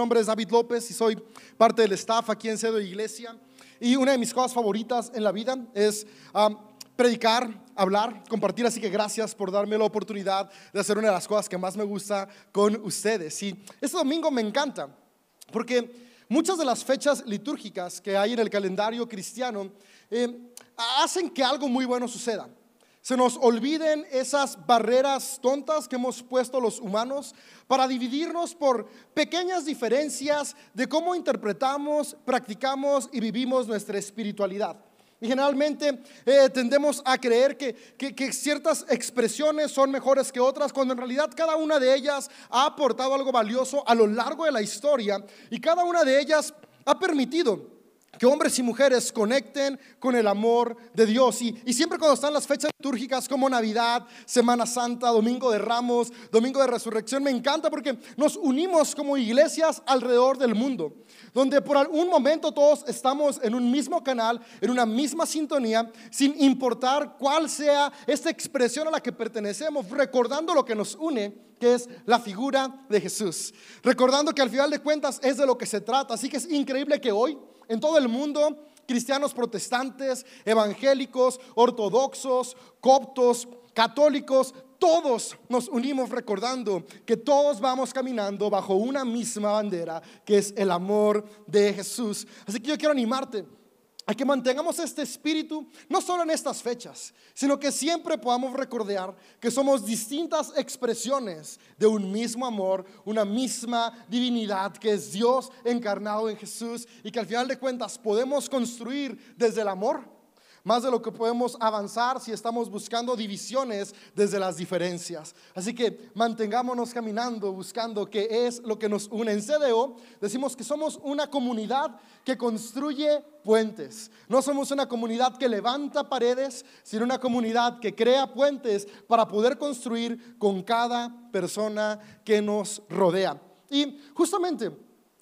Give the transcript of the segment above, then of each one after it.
Mi nombre es David López y soy parte del staff aquí en Cedo Iglesia. Y una de mis cosas favoritas en la vida es um, predicar, hablar, compartir. Así que gracias por darme la oportunidad de hacer una de las cosas que más me gusta con ustedes. Y este domingo me encanta porque muchas de las fechas litúrgicas que hay en el calendario cristiano eh, hacen que algo muy bueno suceda se nos olviden esas barreras tontas que hemos puesto los humanos para dividirnos por pequeñas diferencias de cómo interpretamos, practicamos y vivimos nuestra espiritualidad. Y generalmente eh, tendemos a creer que, que, ciertas expresiones son mejores que otras, cuando en realidad cada una de ellas ha aportado algo valioso a lo largo de la historia y cada una de ellas ha permitido que hombres y mujeres conecten con el amor de Dios. Y, y, siempre cuando están las fechas litúrgicas como Navidad, Semana Santa, Domingo de Ramos, Domingo de Resurrección, me encanta porque nos unimos como iglesias alrededor del mundo, donde por algún momento todos estamos en un mismo canal, en una misma sintonía, sin importar cuál sea esta expresión a la que pertenecemos, recordando lo que nos une que es la figura de Jesús. Recordando que al final de cuentas es de lo que se trata. Así que es increíble que hoy en todo el mundo, cristianos protestantes, evangélicos, ortodoxos, coptos, católicos, todos nos unimos recordando que todos vamos caminando bajo una misma bandera, que es el amor de Jesús. Así que yo quiero animarte a que mantengamos este espíritu, no solo en estas fechas, sino que siempre podamos recordar que somos distintas expresiones de un mismo amor, una misma divinidad que es Dios encarnado en Jesús y que al final de cuentas podemos construir desde el amor más de lo que podemos avanzar si estamos buscando divisiones desde las diferencias. Así que mantengámonos caminando, buscando qué es lo que nos une. En CDO decimos que somos una comunidad que construye puentes. No somos una comunidad que levanta paredes, sino una comunidad que crea puentes para poder construir con cada persona que nos rodea. Y justamente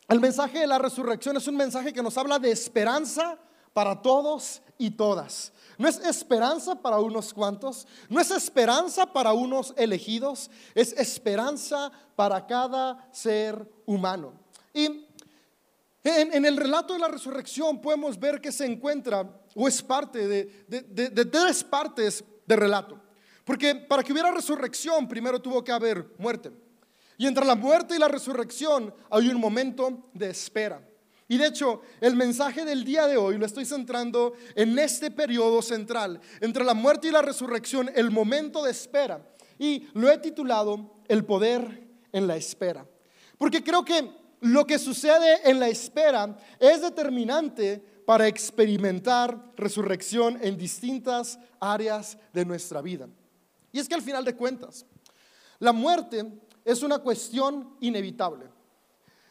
el mensaje de la resurrección es un mensaje que nos habla de esperanza para todos y todas. No es esperanza para unos cuantos, no es esperanza para unos elegidos, es esperanza para cada ser humano. Y en, el relato de la resurrección podemos ver que se encuentra o es parte de, de tres partes del relato. Porque para que hubiera resurrección primero tuvo que haber muerte. Y entre la muerte y la resurrección hay un momento de espera. Y de hecho, el mensaje del día de hoy lo estoy centrando en este periodo central, entre la muerte y la resurrección, el momento de espera. Y lo he titulado El poder en la espera. Porque creo que lo que sucede en la espera es determinante para experimentar resurrección en distintas áreas de nuestra vida. Y es que al final de cuentas, la muerte es una cuestión inevitable.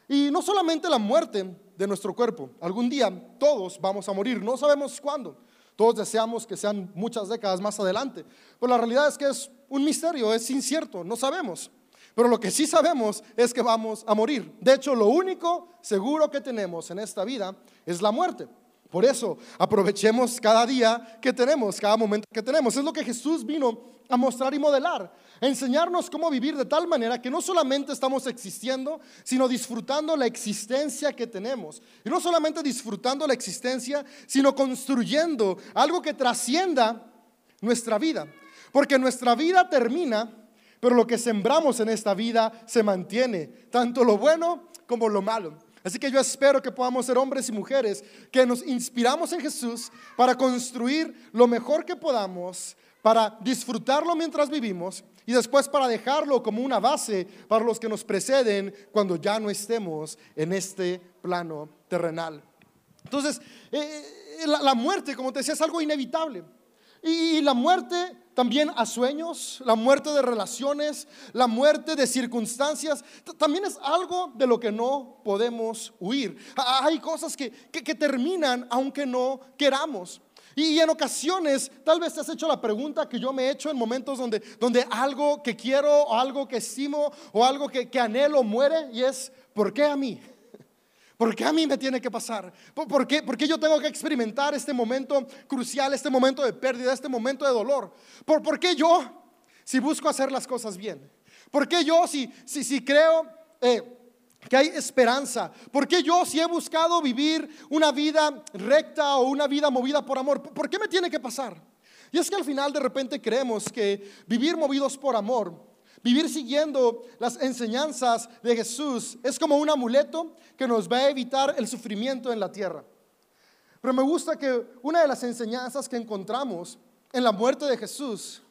Y no solamente la muerte, de nuestro cuerpo. Algún día todos vamos a morir, no sabemos cuándo. Todos deseamos que sean muchas décadas más adelante, pero la realidad es que es un misterio, es incierto, no sabemos. Pero lo que sí sabemos es que vamos a morir. De hecho, lo único seguro que tenemos en esta vida es la muerte. Por eso, aprovechemos cada día que tenemos, cada momento que tenemos. Es lo que Jesús vino a mostrar y modelar, a enseñarnos cómo vivir de tal manera que no solamente estamos existiendo, sino disfrutando la existencia que tenemos. Y no solamente disfrutando la existencia, sino construyendo algo que trascienda nuestra vida. Porque nuestra vida termina, pero lo que sembramos en esta vida se mantiene, tanto lo bueno como lo malo. Así que yo espero que podamos ser hombres y mujeres que nos inspiramos en Jesús para construir lo mejor que podamos, para disfrutarlo mientras vivimos y después para dejarlo como una base para los que nos preceden cuando ya no estemos en este plano terrenal. Entonces, eh, eh, la, muerte, como te decía, es algo inevitable. Y la muerte también a sueños, la muerte de relaciones, la muerte de circunstancias, también es algo de lo que no podemos huir. Hay cosas que, que, terminan aunque no queramos. Y en ocasiones, tal vez te has hecho la pregunta que yo me he hecho en momentos donde, donde algo que quiero, o algo que estimo, o algo que, que anhelo muere, y es, ¿por qué a mí? ¿Por qué a mí me tiene que pasar? ¿Por qué, ¿Por qué, yo tengo que experimentar este momento crucial, este momento de pérdida, este momento de dolor? ¿Por, qué yo si busco hacer las cosas bien? ¿Por qué yo si, si, si creo eh, que hay esperanza. ¿Por qué yo si he buscado vivir una vida recta o una vida movida por amor? ¿Por qué me tiene que pasar? Y es que al final de repente creemos que vivir movidos por amor, vivir siguiendo las enseñanzas de Jesús es como un amuleto que nos va a evitar el sufrimiento en la tierra. Pero me gusta que una de las enseñanzas que encontramos en la muerte de Jesús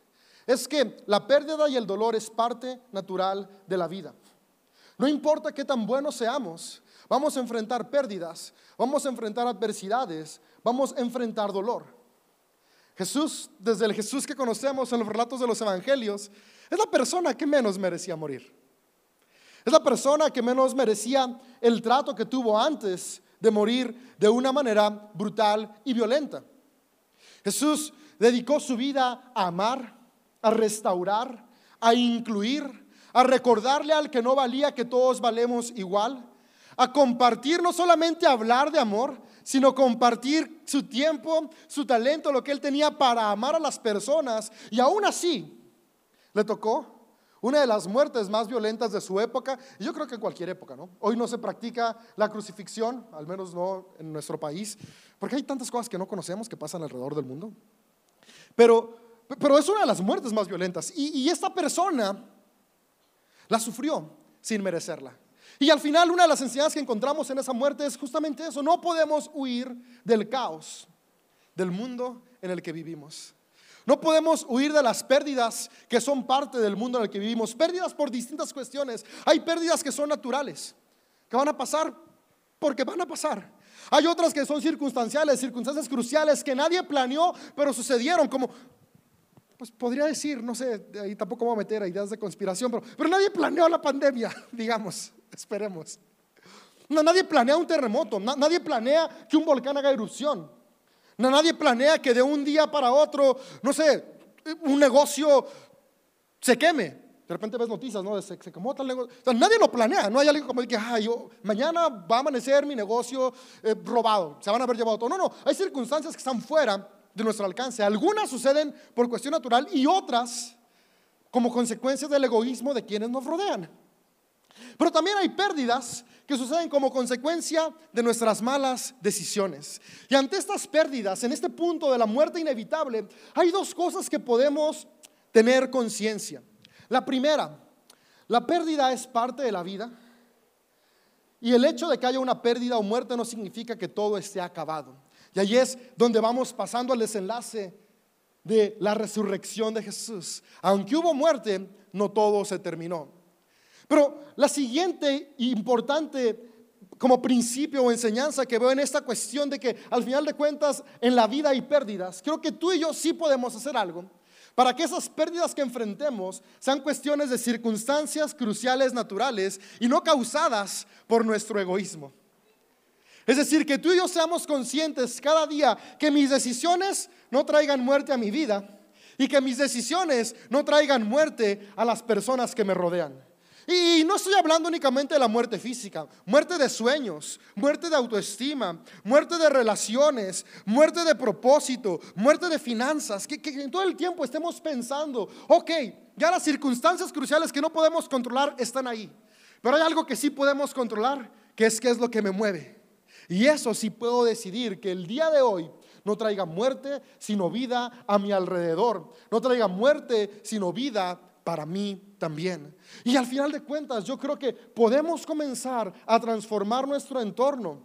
es que la pérdida y el dolor es parte natural de la vida. No importa qué tan buenos seamos, vamos a enfrentar pérdidas, vamos a enfrentar adversidades, vamos a enfrentar dolor. Jesús, desde el Jesús que conocemos en los relatos de los evangelios, es la persona que menos merecía morir. Es la persona que menos merecía el trato que tuvo antes de morir de una manera brutal y violenta. Jesús dedicó su vida a amar, a restaurar, a incluir, a recordarle al que no valía que todos valemos igual, a compartir, no solamente hablar de amor, sino compartir su tiempo, su talento, lo que él tenía para amar a las personas. Y aún así, le tocó una de las muertes más violentas de su época, y yo creo que en cualquier época, ¿no? Hoy no se practica la crucifixión, al menos no en nuestro país, porque hay tantas cosas que no conocemos que pasan alrededor del mundo. Pero, pero es una de las muertes más violentas. Y, y esta persona la sufrió sin merecerla. Y al final una de las enseñanzas que encontramos en esa muerte es justamente eso. No podemos huir del caos del mundo en el que vivimos. No podemos huir de las pérdidas que son parte del mundo en el que vivimos. Pérdidas por distintas cuestiones. Hay pérdidas que son naturales, que van a pasar porque van a pasar. Hay otras que son circunstanciales, circunstancias cruciales que nadie planeó, pero sucedieron, como pues podría decir, no sé, ahí tampoco voy a meter ideas de conspiración, pero, pero nadie planeó la pandemia, digamos, esperemos. No, nadie planea un terremoto, nadie planea que un volcán haga erupción. Nadie planea que de un día para otro, no sé, un negocio se queme. De repente ves noticias, ¿no? Se, se quemó tal negocio. nadie lo planea, no hay alguien como que, ay, yo, mañana va a amanecer mi negocio eh, robado, se van a haber llevado todo. No, no, hay circunstancias que están fuera de nuestro alcance. Algunas suceden por cuestión natural y otras como consecuencia del egoísmo de quienes nos rodean. Pero también hay pérdidas que suceden como consecuencia de nuestras malas decisiones. Y ante estas pérdidas, en este punto de la muerte inevitable, hay dos cosas que podemos tener conciencia. La primera, la pérdida es parte de la vida. Y el hecho de que haya una pérdida o muerte no significa que todo esté acabado. Y ahí es donde vamos pasando al desenlace de la resurrección de Jesús. Aunque hubo muerte, no todo se terminó. Pero la siguiente importante como principio o enseñanza que veo en esta cuestión de que al final de cuentas en la vida hay pérdidas, creo que tú y yo sí podemos hacer algo para que esas pérdidas que enfrentemos sean cuestiones de circunstancias cruciales naturales y no causadas por nuestro egoísmo. Es decir, que tú y yo seamos conscientes cada día que mis decisiones no traigan muerte a mi vida y que mis decisiones no traigan muerte a las personas que me rodean. Y no estoy hablando únicamente de la muerte física, muerte de sueños, muerte de autoestima, muerte de relaciones, muerte de propósito, muerte de finanzas, que, que en todo el tiempo estemos pensando, ok, ya las circunstancias cruciales que no podemos controlar están ahí, pero hay algo que sí podemos controlar, que es qué es lo que me mueve. Y eso sí puedo decidir que el día de hoy no traiga muerte, sino vida a mi alrededor. No traiga muerte, sino vida para mí Y al final de cuentas, yo creo que podemos comenzar a transformar nuestro entorno,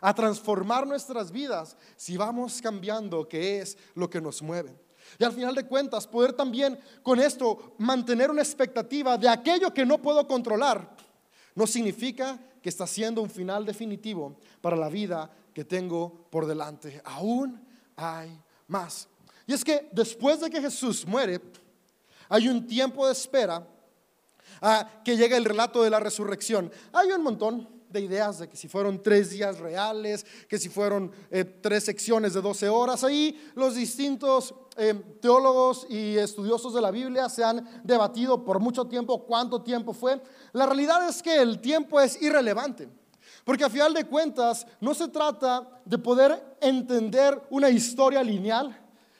a transformar nuestras vidas si vamos cambiando qué es lo que nos mueve. Y al final de cuentas, poder también con esto mantener una expectativa de aquello que no puedo controlar, no significa que está siendo un final definitivo para la vida que tengo por delante. Aún hay más. Y es que después de que Jesús muere, hay un tiempo de espera a que llega el relato de la resurrección. Hay un montón de ideas de que si fueron tres días reales, que si fueron eh, tres secciones de 12 horas. Ahí los distintos eh, teólogos y estudiosos de la Biblia se han debatido por mucho tiempo cuánto tiempo fue. La realidad es que el tiempo es irrelevante. Porque a final de cuentas no se trata de poder entender una historia lineal,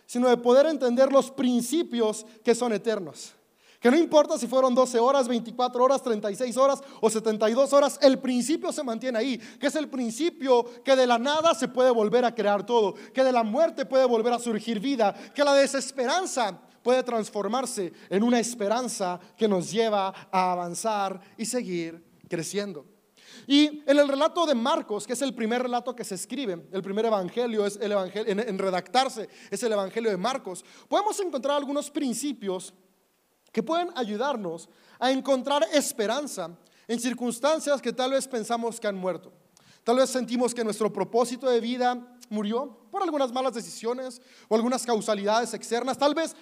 sino de poder entender los principios que son eternos. Que no importa si fueron 12 horas, 24 horas, 36 horas o 72 horas, el principio se mantiene ahí, que es el principio que de la nada se puede volver a crear todo, que de la muerte puede volver a surgir vida, que la desesperanza puede transformarse en una esperanza que nos lleva a avanzar y seguir creciendo. Y en el relato de Marcos, que es el primer relato que se escribe, el primer evangelio es el evangelio en, redactarse, es el evangelio de Marcos, podemos encontrar algunos principios que pueden ayudarnos a encontrar esperanza en circunstancias que tal vez pensamos que han muerto. Tal vez sentimos que nuestro propósito de vida murió por algunas malas decisiones o algunas causalidades externas. Tal vez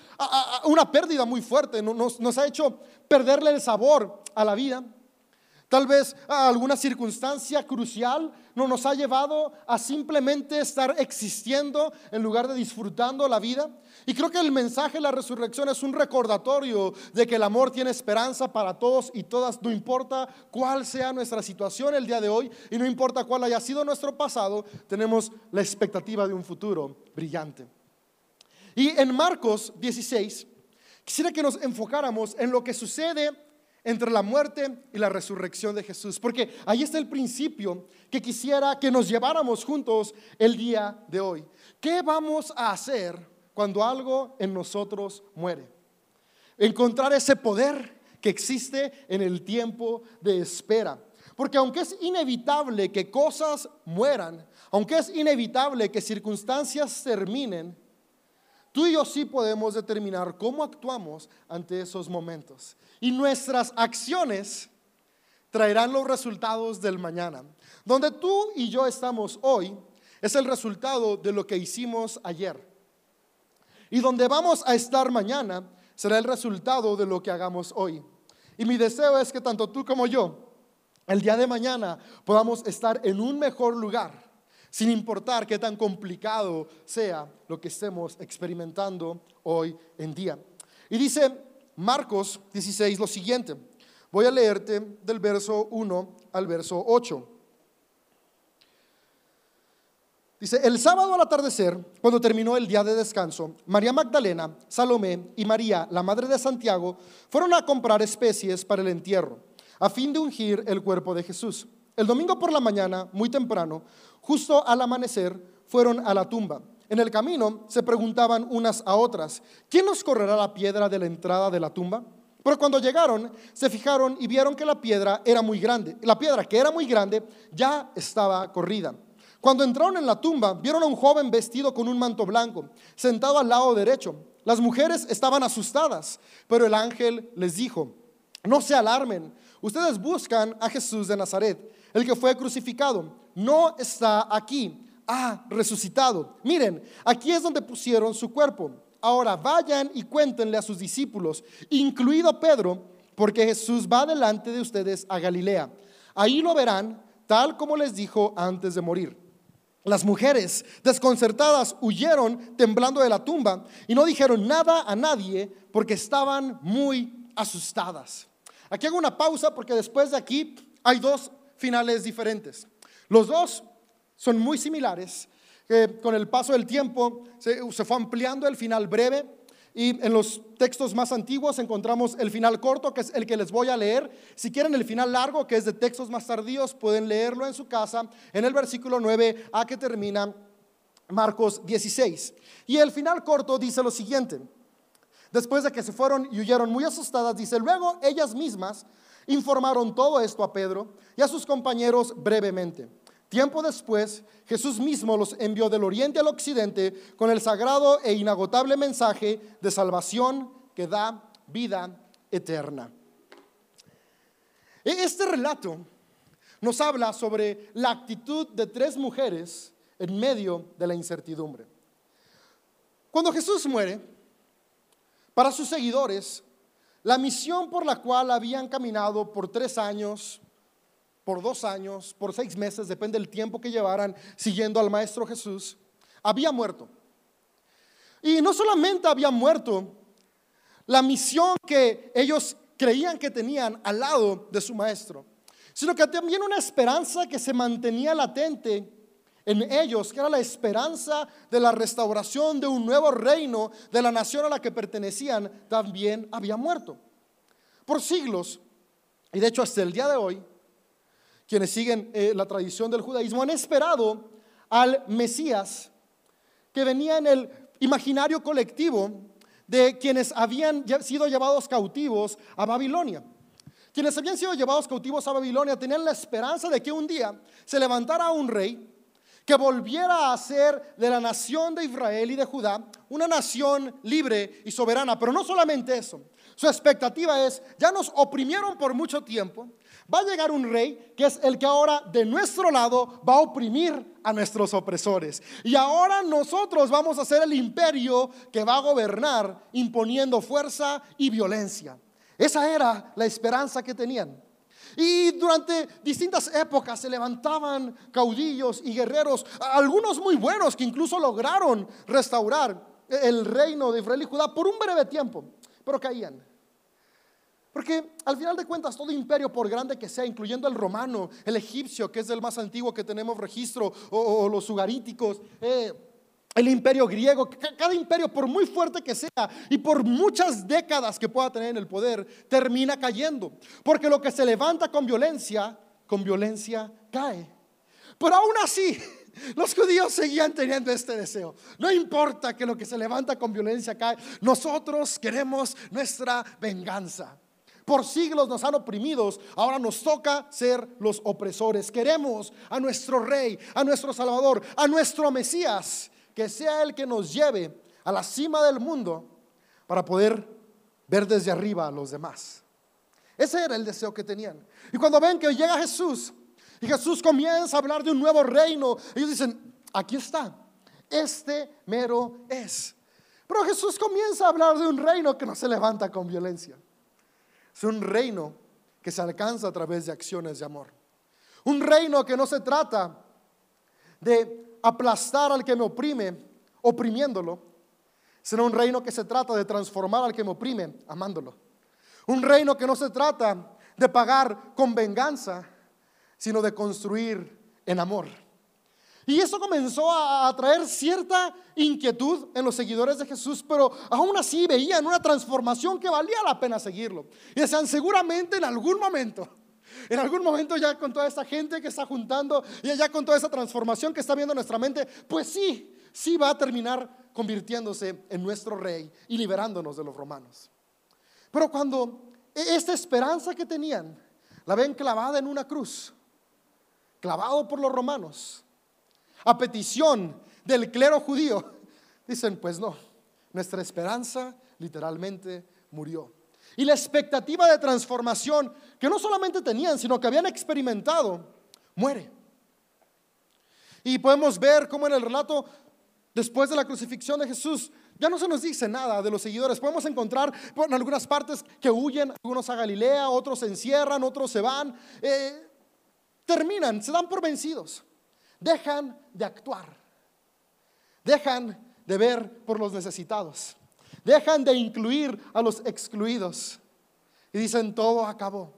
una pérdida muy fuerte nos ha hecho perderle el sabor a la vida. Tal vez alguna circunstancia crucial no nos ha llevado a simplemente estar existiendo en lugar de disfrutando la vida. Y creo que el mensaje de la resurrección es un recordatorio de que el amor tiene esperanza para todos y todas, no importa cuál sea nuestra situación el día de hoy y no importa cuál haya sido nuestro pasado, tenemos la expectativa de un futuro brillante. Y en Marcos 16, quisiera que nos enfocáramos en lo que sucede entre la muerte y la resurrección de Jesús. Porque ahí está el principio que quisiera que nos lleváramos juntos el día de hoy. ¿Qué vamos a hacer cuando algo en nosotros muere? Encontrar ese poder que existe en el tiempo de espera. Porque aunque es inevitable que cosas mueran, aunque es inevitable que circunstancias terminen, Tú y yo sí podemos determinar cómo actuamos ante esos momentos. Y nuestras acciones traerán los resultados del mañana. Donde tú y yo estamos hoy es el resultado de lo que hicimos ayer. Y donde vamos a estar mañana será el resultado de lo que hagamos hoy. Y mi deseo es que tanto tú como yo, el día de mañana, podamos estar en un mejor lugar sin importar qué tan complicado sea lo que estemos experimentando hoy en día. Y dice Marcos 16 lo siguiente. Voy a leerte del verso 1 al verso 8. Dice, el sábado al atardecer, cuando terminó el día de descanso, María Magdalena, Salomé y María, la madre de Santiago, fueron a comprar especies para el entierro, a fin de ungir el cuerpo de Jesús. El domingo por la mañana, muy temprano, justo al amanecer, fueron a la tumba. En el camino se preguntaban unas a otras, ¿quién nos correrá la piedra de la entrada de la tumba? Pero cuando llegaron, se fijaron y vieron que la piedra era muy grande. La piedra que era muy grande ya estaba corrida. Cuando entraron en la tumba, vieron a un joven vestido con un manto blanco, sentado al lado derecho. Las mujeres estaban asustadas, pero el ángel les dijo, no se alarmen, ustedes buscan a Jesús de Nazaret el que fue crucificado, no está aquí, ha resucitado. Miren, aquí es donde pusieron su cuerpo. Ahora vayan y cuéntenle a sus discípulos, incluido Pedro, porque Jesús va delante de ustedes a Galilea. Ahí lo verán, tal como les dijo antes de morir. Las mujeres, desconcertadas, huyeron temblando de la tumba y no dijeron nada a nadie porque estaban muy asustadas. Aquí hago una pausa porque después de aquí hay dos finales diferentes. Los dos son muy similares. con el paso del tiempo se, fue ampliando el final breve y en los textos más antiguos encontramos el final corto, que es el que les voy a leer. Si quieren el final largo, que es de textos más tardíos, pueden leerlo en su casa, en el versículo 9 a que termina Marcos 16. Y el final corto dice lo siguiente. Después de que se fueron y huyeron muy asustadas, dice, luego ellas mismas Informaron todo esto a Pedro y a sus compañeros brevemente. Tiempo después, Jesús mismo los envió del oriente al occidente con el sagrado e inagotable mensaje de salvación que da vida eterna. E-, este relato nos habla sobre la actitud de tres mujeres en medio de la incertidumbre. Cuando Jesús muere, para sus seguidores la misión por la cual habían caminado por tres años, por dos años, por seis meses, depende del tiempo que llevaran siguiendo al Maestro Jesús, había muerto. Y no solamente había muerto, la misión que ellos creían que tenían al lado de su Maestro, sino que también una esperanza que se mantenía latente en ellos, que era la esperanza de la restauración de un nuevo reino de la nación a la que pertenecían, también había muerto. Por siglos, y de hecho hasta el día de hoy, quienes siguen eh, la tradición del judaísmo han esperado al Mesías que venía en el imaginario colectivo de quienes habían sido llevados cautivos a Babilonia. Quienes habían sido llevados cautivos a Babilonia tenían la esperanza de que un día se levantara un rey que volviera a ser de la nación de Israel y de Judá una nación libre y soberana. Pero no solamente eso, su expectativa es, ya nos oprimieron por mucho tiempo, va a llegar un rey que es el que ahora de nuestro lado va a oprimir a nuestros opresores. Y ahora nosotros vamos a ser el imperio que va a gobernar imponiendo fuerza y violencia. Esa era la esperanza que tenían. Y durante distintas épocas se levantaban caudillos y guerreros, algunos muy buenos que incluso lograron restaurar el reino de Israel y Judá por un breve tiempo, pero caían. Porque al final de cuentas todo imperio, por grande que sea, incluyendo el romano, el egipcio, que es el más antiguo que tenemos registro, o, los ugaríticos, eh, el imperio griego, cada imperio, por muy fuerte que sea y por muchas décadas que pueda tener en el poder, termina cayendo. Porque lo que se levanta con violencia, con violencia cae. Pero aún así, los judíos seguían teniendo este deseo. No importa que lo que se levanta con violencia cae, nosotros queremos nuestra venganza. Por siglos nos han oprimido, ahora nos toca ser los opresores. Queremos a nuestro rey, a nuestro salvador, a nuestro Mesías que sea el que nos lleve a la cima del mundo para poder ver desde arriba a los demás. Ese era el deseo que tenían. Y cuando ven que llega Jesús y Jesús comienza a hablar de un nuevo reino, ellos dicen, aquí está, este mero es. Pero Jesús comienza a hablar de un reino que no se levanta con violencia. Es un reino que se alcanza a través de acciones de amor. Un reino que no se trata de aplastar al que me oprime, oprimiéndolo, sino un reino que se trata de transformar al que me oprime, amándolo. Un reino que no se trata de pagar con venganza, sino de construir en amor. Y eso comenzó a traer cierta inquietud en los seguidores de Jesús, pero aún así veían una transformación que valía la pena seguirlo. Y decían, seguramente en algún momento en algún momento ya con toda esta gente que está juntando y ya con toda esa transformación que está viendo nuestra mente, pues sí, sí va a terminar convirtiéndose en nuestro rey y liberándonos de los romanos. Pero cuando e-, esta esperanza que tenían la ven clavada en una cruz, clavado por los romanos, a petición del clero judío, dicen, pues no, nuestra esperanza literalmente murió. Y la expectativa de transformación que no solamente tenían, sino que habían experimentado, muere. Y podemos ver cómo en el relato, después de la crucifixión de Jesús, ya no se nos dice nada de los seguidores. Podemos encontrar en algunas partes que huyen, algunos a Galilea, otros se encierran, otros se van. Eh, terminan, se dan por vencidos. Dejan de actuar. Dejan de ver por los necesitados. Dejan de incluir a los excluidos. Y dicen, todo acabó.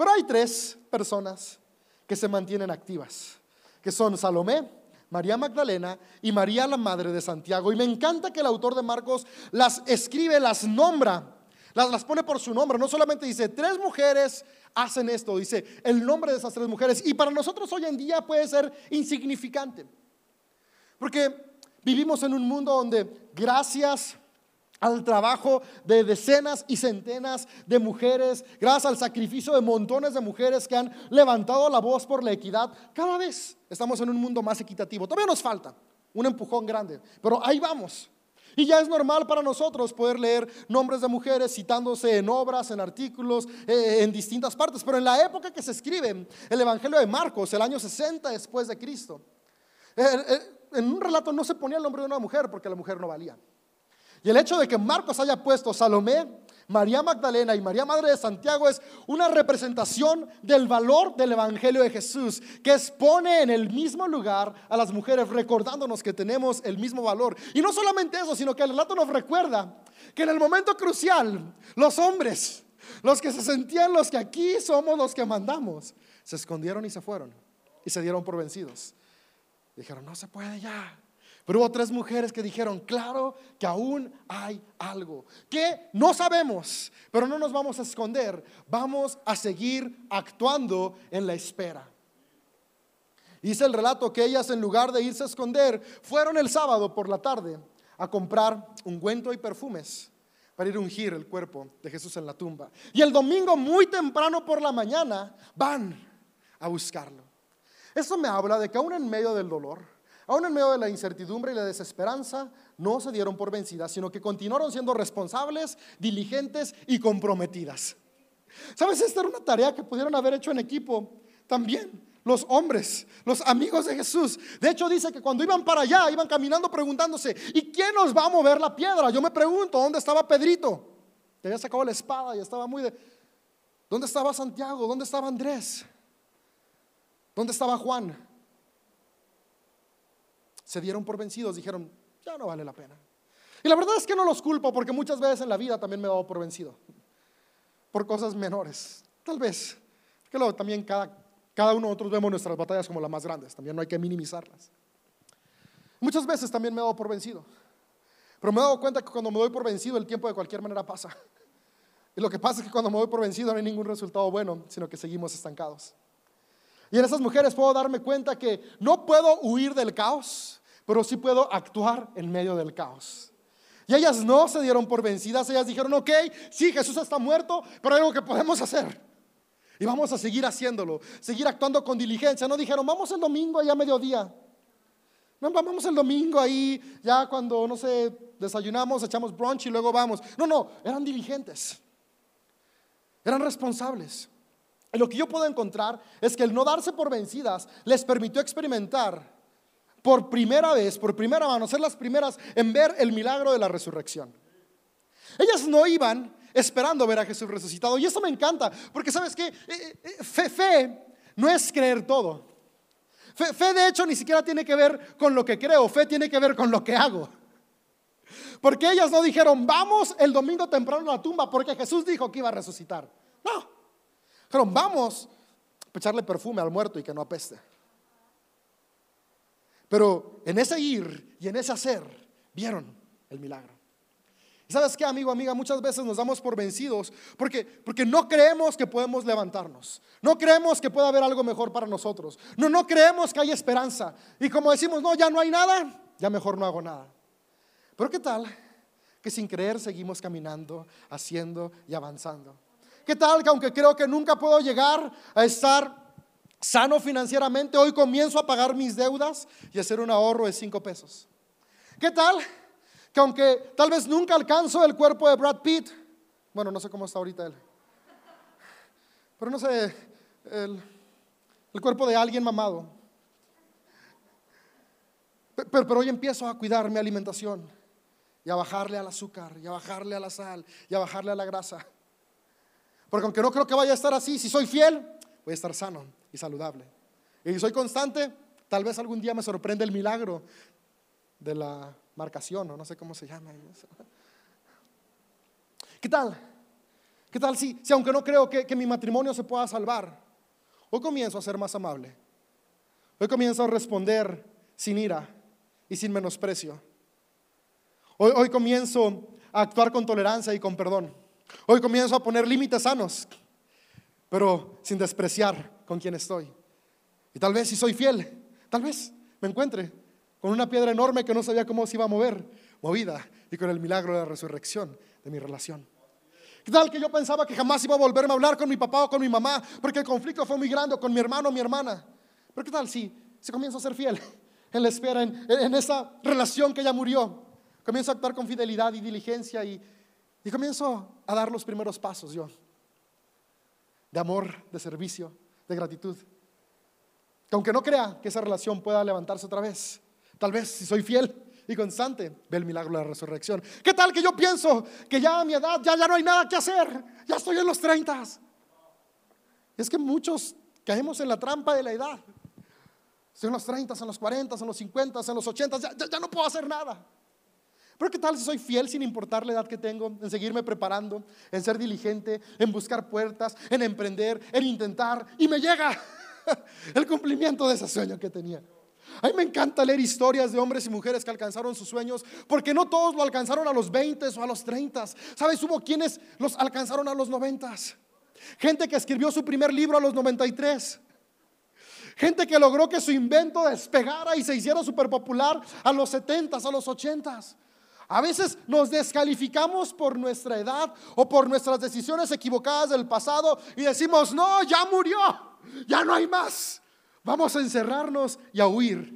Pero hay tres personas que se mantienen activas, que son Salomé, María Magdalena y María la Madre de Santiago. Y me encanta que el autor de Marcos las escribe, las nombra, las, las pone por su nombre. No solamente dice, tres mujeres hacen esto, dice el nombre de esas tres mujeres. Y para nosotros hoy en día puede ser insignificante. Porque vivimos en un mundo donde gracias al trabajo de decenas y centenas de mujeres, gracias al sacrificio de montones de mujeres que han levantado la voz por la equidad, cada vez estamos en un mundo más equitativo. Todavía nos falta un empujón grande, pero ahí vamos. Y ya es normal para nosotros poder leer nombres de mujeres citándose en obras, en artículos, eh, en distintas partes. Pero en la época que se escribe el Evangelio de Marcos, el año 60 después de Cristo, eh, eh, en un relato no se ponía el nombre de una mujer porque la mujer no valía. Y el hecho de que Marcos haya puesto Salomé, María Magdalena y María Madre de Santiago es una representación del valor del Evangelio de Jesús, que expone en el mismo lugar a las mujeres, recordándonos que tenemos el mismo valor. Y no solamente eso, sino que el relato nos recuerda que en el momento crucial, los hombres, los que se sentían los que aquí somos los que mandamos, se escondieron y se fueron y se dieron por vencidos. Dijeron, no se puede ya. Pero hubo tres mujeres que dijeron, claro que aún hay algo, que no sabemos, pero no nos vamos a esconder, vamos a seguir actuando en la espera. Dice el relato que ellas en lugar de irse a esconder, fueron el sábado por la tarde a comprar ungüento y perfumes para ir ungir el cuerpo de Jesús en la tumba. Y el domingo muy temprano por la mañana van a buscarlo. Eso me habla de que aún en medio del dolor, aún en medio de la incertidumbre y la desesperanza, no se dieron por vencidas, sino que continuaron siendo responsables, diligentes y comprometidas. ¿Sabes? Esta era una tarea que pudieron haber hecho en equipo también los hombres, los amigos de Jesús. De hecho dice que cuando iban para allá, iban caminando preguntándose, ¿y quién nos va a mover la piedra? Yo me pregunto, ¿dónde estaba Pedrito? Que había sacado la espada y estaba muy de... ¿Dónde estaba Santiago? ¿Dónde estaba Andrés? ¿Dónde estaba Juan? Se dieron por vencidos, dijeron, ya no vale la pena. Y la verdad es que no los culpo porque muchas veces en la vida también me he dado por vencido. Por cosas menores. Tal vez. Que luego también cada, cada uno de nosotros vemos nuestras batallas como las más grandes. También no hay que minimizarlas. Muchas veces también me he dado por vencido. Pero me he dado cuenta que cuando me doy por vencido el tiempo de cualquier manera pasa. Y lo que pasa es que cuando me doy por vencido no hay ningún resultado bueno, sino que seguimos estancados. Y en esas mujeres puedo darme cuenta que no puedo huir del caos, pero sí puedo actuar en medio del caos. Y ellas no se dieron por vencidas, ellas dijeron, ok, sí, Jesús está muerto, pero hay algo que podemos hacer. Y vamos a seguir haciéndolo, seguir actuando con diligencia. No dijeron, vamos el domingo allá a mediodía. No, vamos el domingo ahí, ya cuando, no sé, desayunamos, echamos brunch y luego vamos. No, no, eran diligentes. Eran responsables. Y lo que yo puedo encontrar es que el no darse por vencidas les permitió experimentar por primera vez, por primera mano, ser las primeras en ver el milagro de la resurrección. Ellas no iban esperando ver a Jesús resucitado. Y eso me encanta, porque sabes que eh, eh, fe, fe no es creer todo. Fe, fe de hecho ni siquiera tiene que ver con lo que creo, fe tiene que ver con lo que hago. Porque ellas no dijeron, vamos el domingo temprano a la tumba porque Jesús dijo que iba a resucitar. No, dijeron, vamos a echarle perfume al muerto y que no apeste. Pero en ese ir y en ese hacer, vieron el milagro. ¿Sabes qué, amigo, amiga? Muchas veces nos damos por vencidos porque, porque no creemos que podemos levantarnos. No creemos que pueda haber algo mejor para nosotros. No, no creemos que hay esperanza. Y como decimos, no, ya no hay nada, ya mejor no hago nada. Pero ¿qué tal que sin creer seguimos caminando, haciendo y avanzando? ¿Qué tal que aunque creo que nunca puedo llegar a estar sano financieramente, hoy comienzo a pagar mis deudas y hacer un ahorro de cinco pesos? ¿Qué tal? que aunque tal vez nunca alcanzo el cuerpo de Brad Pitt, bueno, no sé cómo está ahorita él, pero no sé, el, cuerpo de alguien mamado. Pero, pero hoy empiezo a cuidar mi alimentación y a bajarle al azúcar, y a bajarle a la sal, y a bajarle a la grasa. Porque aunque no creo que vaya a estar así, si soy fiel, voy a estar sano y saludable. Y soy constante, tal vez algún día me sorprende el milagro de la marcación o no sé cómo se llama. ¿Qué tal? ¿Qué tal si, si aunque no creo que, que mi matrimonio se pueda salvar, hoy comienzo a ser más amable? Hoy comienzo a responder sin ira y sin menosprecio. Hoy, hoy comienzo a actuar con tolerancia y con perdón. Hoy comienzo a poner límites sanos, pero sin despreciar con quien estoy. Y tal vez si soy fiel, tal vez me encuentre con una piedra enorme que no sabía cómo se iba a mover, movida, y con el milagro de la resurrección de mi relación. ¿Qué tal que yo pensaba que jamás iba a volverme a hablar con mi papá o con mi mamá, porque el conflicto fue muy grande, con mi hermano o mi hermana? Pero ¿qué tal si, si comienzo a ser fiel en la espera, en, en esa relación que ya murió? Comienzo a actuar con fidelidad y diligencia y, y comienzo a dar los primeros pasos yo, de amor, de servicio, de gratitud. Que aunque no crea que esa relación pueda levantarse otra vez, Tal vez si soy fiel y constante, ve el milagro de la resurrección. ¿Qué tal que yo pienso que ya a mi edad ya, ya no hay nada que hacer? Ya estoy en los 30. Es que muchos caemos en la trampa de la edad. En los 30, en los 40, en los 50, en los 80, ya, ya no puedo hacer nada. Pero ¿qué tal si soy fiel sin importar la edad que tengo, en seguirme preparando, en ser diligente, en buscar puertas, en emprender, en intentar, y me llega el cumplimiento de ese sueño que tenía? A mí me encanta leer historias de hombres y mujeres que alcanzaron sus sueños, porque no todos lo alcanzaron a los 20 o a los 30. ¿Sabes? Hubo quienes los alcanzaron a los 90. Gente que escribió su primer libro a los 93. Gente que logró que su invento despegara y se hiciera súper popular a los 70, a los 80. A veces nos descalificamos por nuestra edad o por nuestras decisiones equivocadas del pasado y decimos, no, ya murió, ya no hay más. Vamos a encerrarnos y a huir.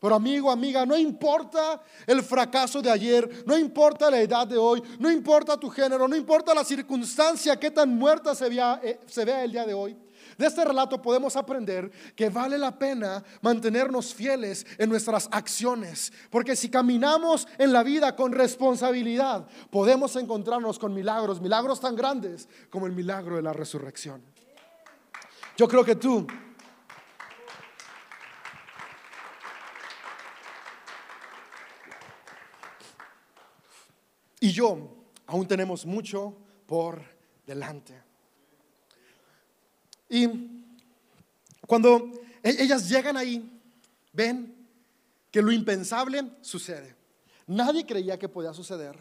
Pero amigo, amiga, no importa el fracaso de ayer, no importa la edad de hoy, no importa tu género, no importa la circunstancia que tan muerta se vea, eh, se vea el día de hoy. De este relato podemos aprender que vale la pena mantenernos fieles en nuestras acciones, porque si caminamos en la vida con responsabilidad, podemos encontrarnos con milagros, milagros tan grandes como el milagro de la resurrección. Yo creo que tú y yo aún tenemos mucho por delante. Y cuando e-, ellas llegan ahí, ven que lo impensable sucede. Nadie creía que podía suceder.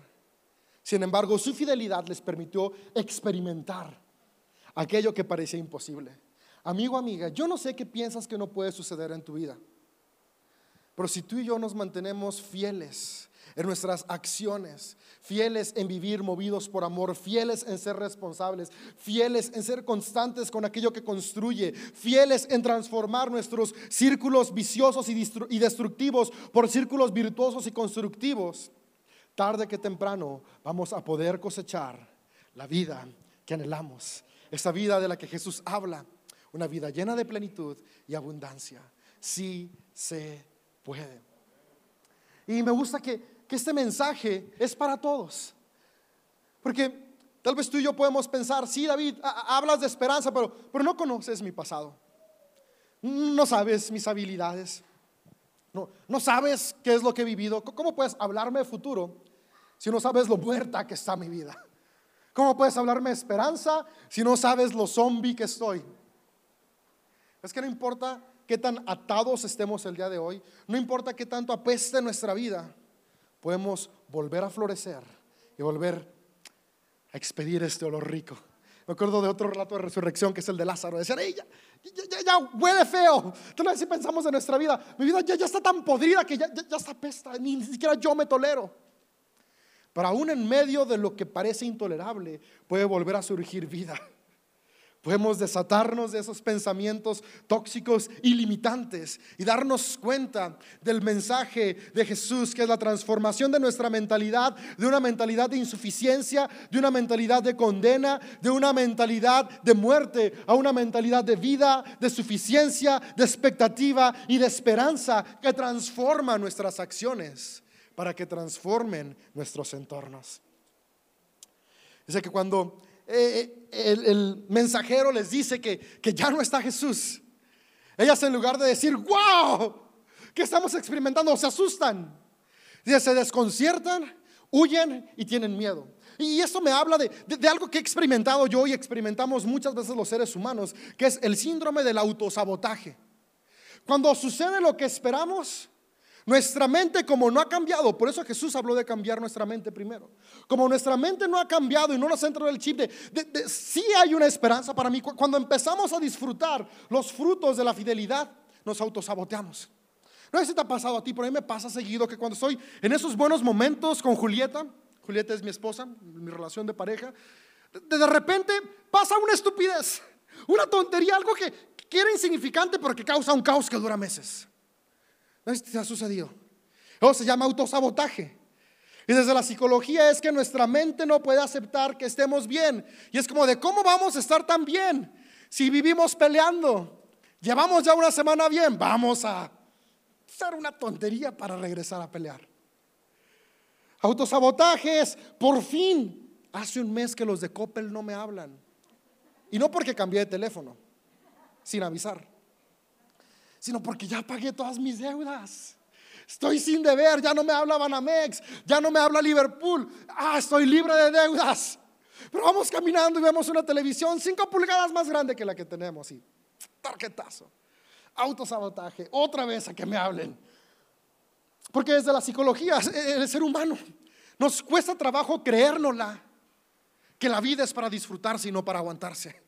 Sin embargo, su fidelidad les permitió experimentar aquello que parecía imposible. Amigo, amiga, yo no sé qué piensas que no puede suceder en tu vida. Pero si tú y yo nos mantenemos fieles en nuestras acciones, fieles en vivir movidos por amor, fieles en ser responsables, fieles en ser constantes con aquello que construye, fieles en transformar nuestros círculos viciosos y destructivos por círculos virtuosos y constructivos. Tarde que temprano vamos a poder cosechar la vida que anhelamos, esa vida de la que Jesús habla, una vida llena de plenitud y abundancia. Sí se puede. Y me gusta que que este mensaje es para todos. Porque tal vez tú y yo podemos pensar, sí, David, hablas de esperanza, pero, pero no conoces mi pasado. No sabes mis habilidades. No, no sabes qué es lo que he vivido. ¿Cómo puedes hablarme de futuro si no sabes lo muerta que está mi vida? ¿Cómo puedes hablarme de esperanza si no sabes lo zombie que estoy? Es que no importa qué tan atados estemos el día de hoy, no importa qué tanto apeste nuestra vida, podemos volver a florecer y volver a expedir este olor rico. Me acuerdo de otro relato de resurrección que es el de Lázaro. Decían, ya, ya, ya, huele feo. Entonces, si pensamos en nuestra vida, mi vida ya, está tan podrida que ya, está pesta, ni siquiera yo me tolero. Pero aún en medio de lo que parece intolerable, puede volver a surgir vida. Podemos desatarnos de esos pensamientos tóxicos y limitantes y darnos cuenta del mensaje de Jesús, que es la transformación de nuestra mentalidad, de una mentalidad de insuficiencia, de una mentalidad de condena, de una mentalidad de muerte, a una mentalidad de vida, de suficiencia, de expectativa y de esperanza que transforma nuestras acciones para que transformen nuestros entornos. Dice que cuando eh, eh, el, mensajero les dice que, que ya no está Jesús, ellas en lugar de decir, wow, ¿qué estamos experimentando? Se asustan, se desconciertan, huyen y tienen miedo. Y esto me habla de, de, algo que he experimentado yo y experimentamos muchas veces los seres humanos, que es el síndrome del autosabotaje. Cuando sucede lo que esperamos, nuestra mente como no ha cambiado, por eso Jesús habló de cambiar nuestra mente primero. Como nuestra mente no ha cambiado y no nos entra el chip de, sí hay una esperanza para mí. Cuando empezamos a disfrutar los frutos de la fidelidad, nos autosaboteamos. No sé si te ha pasado a ti, pero a mí me pasa seguido que cuando estoy en esos buenos momentos con Julieta, Julieta es mi esposa, mi relación de pareja, de, de repente pasa una estupidez, una tontería, algo que, que insignificante, pero que causa un caos que dura meses. No te ha sucedido. Eso se llama autosabotaje. Y desde la psicología es que nuestra mente no puede aceptar que estemos bien. Y es como de cómo vamos a estar tan bien si vivimos peleando. Llevamos ya una semana bien, vamos a hacer una tontería para regresar a pelear. Autosabotajes, por fin. Hace un mes que los de Coppel no me hablan. Y no porque cambié de teléfono, sin avisar sino porque ya pagué todas mis deudas. Estoy sin deber, ya no me habla Banamex, ya no me habla Liverpool. Ah, estoy libre de deudas. Pero vamos caminando y vemos una televisión cinco pulgadas más grande que la que tenemos y tarjetazo. autosabotaje, otra vez a que me hablen. Porque desde la psicología, el ser humano, nos cuesta trabajo creérnosla, que la vida es para disfrutarse y no para aguantarse.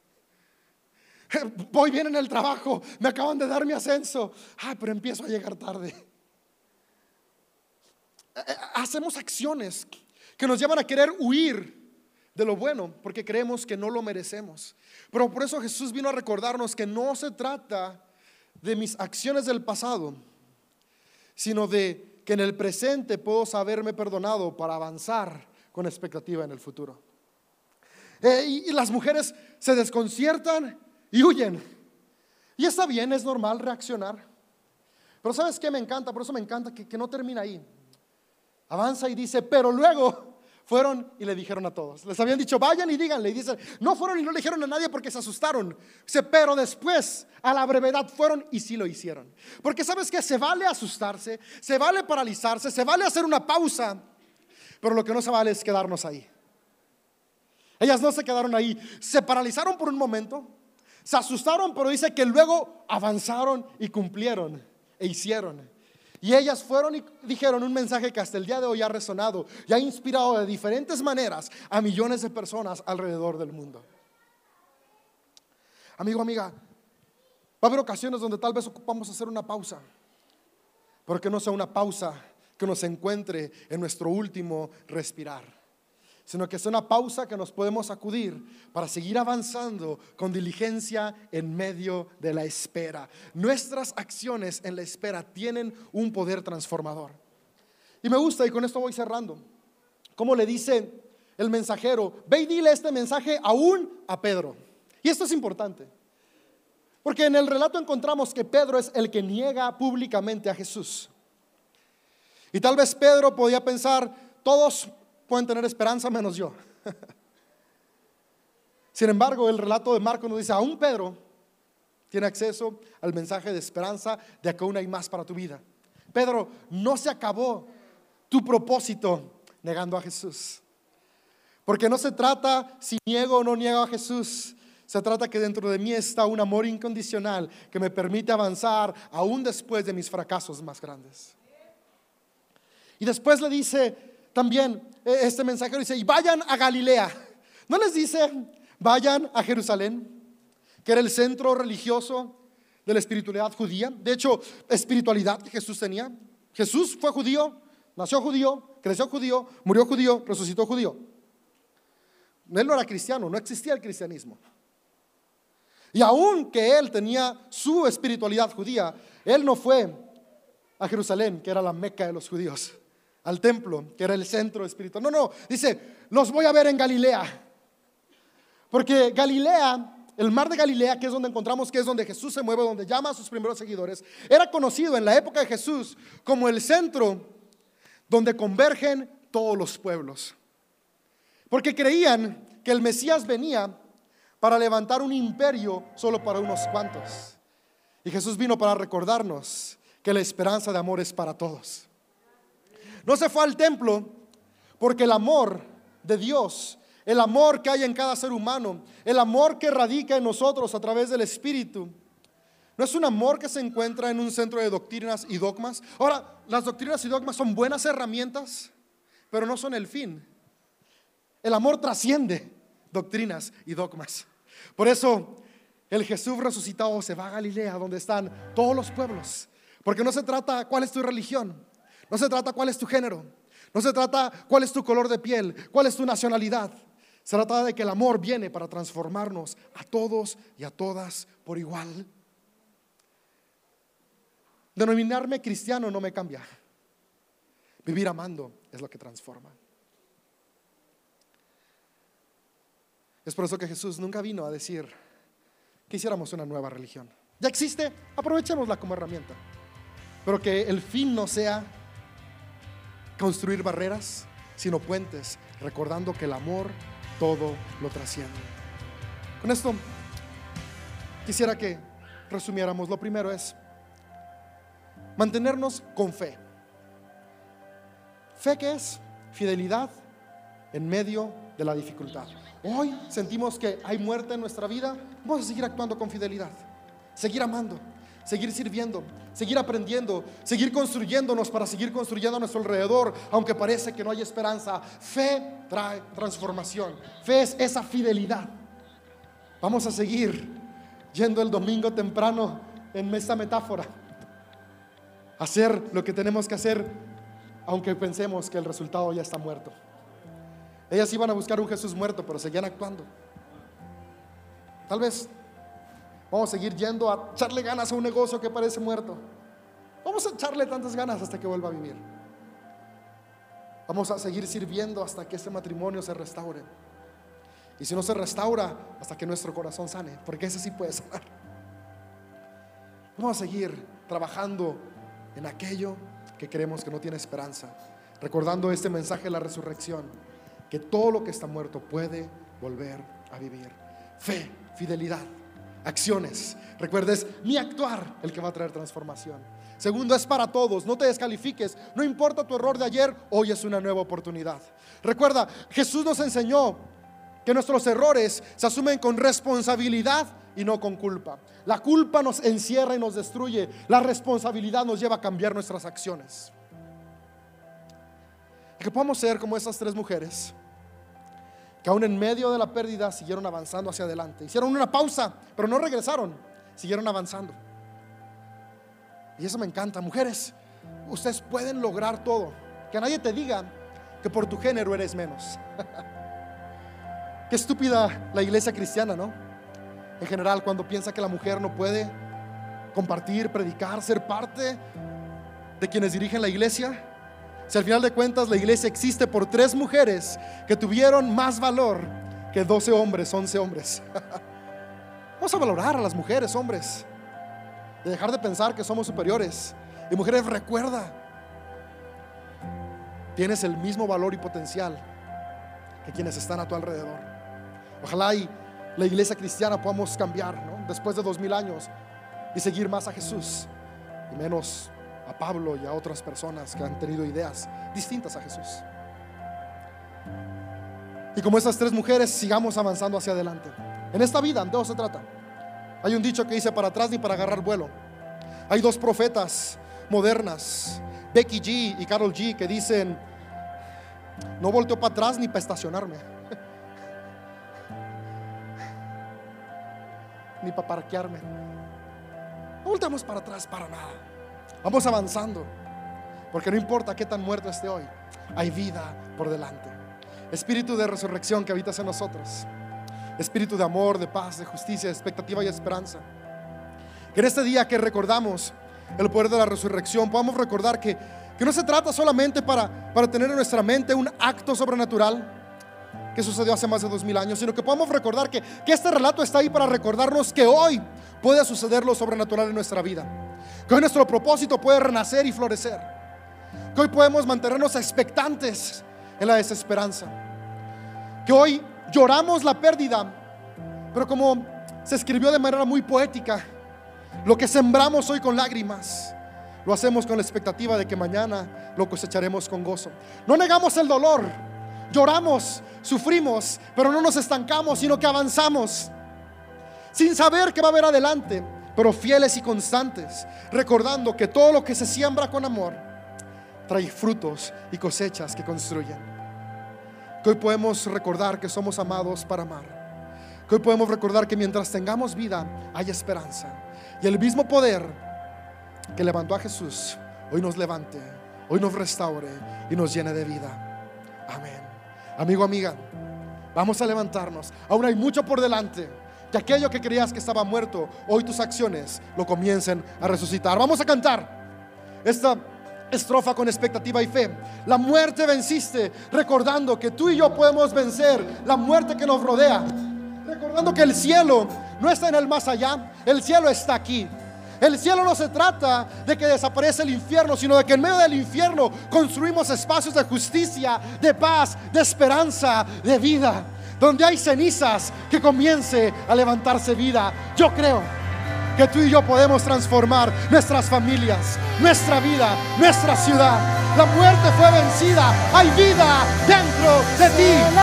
Voy bien en el trabajo, me acaban de dar mi ascenso, ah, pero empiezo a llegar tarde. Eh, eh, hacemos acciones que nos llevan a querer huir de lo bueno porque creemos que no lo merecemos. Pero por eso Jesús vino a recordarnos que no se trata de mis acciones del pasado, sino de que en el presente puedo saberme perdonado para avanzar con expectativa en el futuro. Eh, y, las mujeres se desconciertan y huyen. Y está bien, es normal reaccionar. Pero ¿sabes qué me encanta? Por eso me encanta que, no termina ahí. Avanza y dice, pero luego fueron y le dijeron a todos. Les habían dicho, vayan y díganle. Y dicen, no fueron y no le dijeron a nadie porque se asustaron. Dice, pero después, a la brevedad, fueron y sí lo hicieron. Porque sabes que se vale asustarse, se vale paralizarse, se vale hacer una pausa. Pero lo que no se vale es quedarnos ahí. Ellas no se quedaron ahí, se paralizaron por un momento, se asustaron, pero dice que luego avanzaron y cumplieron e hicieron. Y ellas fueron y dijeron un mensaje que hasta el día de hoy ha resonado y ha inspirado de diferentes maneras a millones de personas alrededor del mundo. Amigo, amiga, va a haber ocasiones donde tal vez ocupamos hacer una pausa, pero que no sea una pausa que nos encuentre en nuestro último respirar sino que es una pausa que nos podemos acudir para seguir avanzando con diligencia en medio de la espera. Nuestras acciones en la espera tienen un poder transformador. Y me gusta, y con esto voy cerrando, como le dice el mensajero, ve y dile este mensaje aún a Pedro. Y esto es importante, porque en el relato encontramos que Pedro es el que niega públicamente a Jesús. Y tal vez Pedro podía pensar, todos pueden tener esperanza menos yo. Sin embargo, el relato de Marco nos dice, aún Pedro tiene acceso al mensaje de esperanza de que aún hay más para tu vida. Pedro, no se acabó tu propósito negando a Jesús. Porque no se trata si niego o no niego a Jesús. Se trata que dentro de mí está un amor incondicional que me permite avanzar aún después de mis fracasos más grandes. Y después le dice, también e, este mensajero dice, y vayan a Galilea. ¿No les dice, vayan a Jerusalén, que era el centro religioso de la espiritualidad judía? De hecho, espiritualidad que Jesús tenía. Jesús fue judío, nació judío, creció judío, murió judío, resucitó judío. Él no era cristiano, no existía el cristianismo. Y aun que él tenía su espiritualidad judía, él no fue a Jerusalén, que era la meca de los judíos al templo, que era el centro espiritual. No, no, dice, los voy a ver en Galilea. Porque Galilea, el mar de Galilea, que es donde encontramos que es donde Jesús se mueve, donde llama a sus primeros seguidores, era conocido en la época de Jesús como el centro donde convergen todos los pueblos. Porque creían que el Mesías venía para levantar un imperio solo para unos cuantos. Y Jesús vino para recordarnos que la esperanza de amor es para todos. No se fue al templo porque el amor de Dios, el amor que hay en cada ser humano, el amor que radica en nosotros a través del Espíritu, no es un amor que se encuentra en un centro de doctrinas y dogmas. Ahora, las doctrinas y dogmas son buenas herramientas, pero no son el fin. El amor trasciende doctrinas y dogmas. Por eso el Jesús resucitado se va a Galilea, donde están todos los pueblos. Porque no se trata cuál es tu religión, no se trata cuál es tu género. No se trata cuál es tu color de piel, cuál es tu nacionalidad. Se trata de que el amor viene para transformarnos a todos y a todas por igual. Denominarme cristiano no me cambia. Vivir amando es lo que transforma. Es por eso que Jesús nunca vino a decir que hiciéramos una nueva religión. Ya existe, aprovechémosla como herramienta. Pero que el fin no sea construir barreras, sino puentes, recordando que el amor todo lo trasciende. Con esto quisiera que resumiéramos. Lo primero es mantenernos con fe. ¿Fe que es? Fidelidad en medio de la dificultad. Hoy sentimos que hay muerte en nuestra vida, vamos a seguir actuando con fidelidad, seguir amando, seguir sirviendo, seguir aprendiendo, seguir construyéndonos para seguir construyendo a nuestro alrededor, aunque parece que no hay esperanza. Fe trae transformación. Fe es esa fidelidad. Vamos a seguir yendo el domingo temprano en esta metáfora. Hacer lo que tenemos que hacer, aunque pensemos que el resultado ya está muerto. Ellas iban a buscar un Jesús muerto, pero seguían actuando. Tal vez vamos a seguir yendo a echarle ganas a un negocio que parece muerto. Vamos a echarle tantas ganas hasta que vuelva a vivir. Vamos a seguir sirviendo hasta que este matrimonio se restaure. Y si no se restaura, hasta que nuestro corazón sane, porque ese sí puede sanar. Vamos a seguir trabajando en aquello que creemos que no tiene esperanza, recordando este mensaje de la resurrección, que todo lo que está muerto puede volver a vivir. Fe, fidelidad, acciones. Recuerdes, mi actuar el que va a traer transformación. Segundo, es para todos, no te descalifiques, no importa tu error de ayer, hoy es una nueva oportunidad. Recuerda, Jesús nos enseñó que nuestros errores se asumen con responsabilidad y no con culpa. La culpa nos encierra y nos destruye, la responsabilidad nos lleva a cambiar nuestras acciones. que podamos ser como esas tres mujeres que aún en medio de la pérdida siguieron avanzando hacia adelante. Hicieron una pausa, pero no regresaron, siguieron avanzando. Y eso me encanta. Mujeres, ustedes pueden lograr todo. Que nadie te diga que por tu género eres menos. Qué estúpida la iglesia cristiana, ¿no? En general, cuando piensa que la mujer no puede compartir, predicar, ser parte de quienes dirigen la iglesia. Si al final de cuentas la iglesia existe por tres mujeres que tuvieron más valor que 12 hombres, 11 hombres. Vamos a valorar a las mujeres, hombres. De dejar de pensar que somos superiores. Y mujeres, recuerda, tienes el mismo valor y potencial que quienes están a tu alrededor. Ojalá y la iglesia cristiana podamos cambiar después de dos mil años y seguir más a Jesús y menos a Pablo y a otras personas que han tenido ideas distintas a Jesús. Y como esas tres mujeres, sigamos avanzando hacia adelante. En esta vida, de se trata. Hay un dicho que dice para atrás ni para agarrar vuelo. Hay dos profetas modernas, Becky G y Carol G, que dicen, no volteo para atrás ni para estacionarme. ni para parquearme. No volteamos para atrás para nada. Vamos avanzando. Porque no importa qué tan muerto esté hoy, hay vida por delante. Espíritu de resurrección que habitas en nosotros. Espíritu de amor, de paz, de justicia, de expectativa y esperanza. Que en este día que recordamos el poder de la resurrección, podamos recordar que, que no se trata solamente para, para tener en nuestra mente un acto sobrenatural que sucedió hace más de dos mil años, sino que podamos recordar que, que este relato está ahí para recordarnos que hoy puede suceder lo sobrenatural en nuestra vida. Que hoy nuestro propósito puede renacer y florecer. Que hoy podemos mantenernos expectantes en la desesperanza. Que hoy lloramos la pérdida, pero como se escribió de manera muy poética, lo que sembramos hoy con lágrimas, lo hacemos con la expectativa de que mañana lo cosecharemos con gozo. No negamos el dolor, lloramos, sufrimos, pero no nos estancamos, sino que avanzamos, sin saber que va a haber adelante pero fieles y constantes, recordando que todo lo que se siembra con amor trae frutos y cosechas que construyen. Que hoy podemos recordar que somos amados para amar. Que hoy podemos recordar que mientras tengamos vida hay esperanza. Y el mismo poder que levantó a Jesús, hoy nos levante, hoy nos restaure y nos llene de vida. Amén. Amigo, amiga, vamos a levantarnos. Aún hay mucho por delante que aquello que creías que estaba muerto, hoy tus acciones lo comiencen a resucitar. Vamos a cantar esta estrofa con expectativa y fe. La muerte venciste, recordando que tú y yo podemos vencer la muerte que nos rodea. Recordando que el cielo no está en el más allá, el cielo está aquí. El cielo no se trata de que desaparece el infierno, sino de que en medio del infierno construimos espacios de justicia, de paz, de esperanza, de vida donde hay cenizas, que comience a levantarse vida. Yo creo que tú y yo podemos transformar nuestras familias, nuestra vida, nuestra ciudad. La muerte fue vencida, hay vida dentro de ti.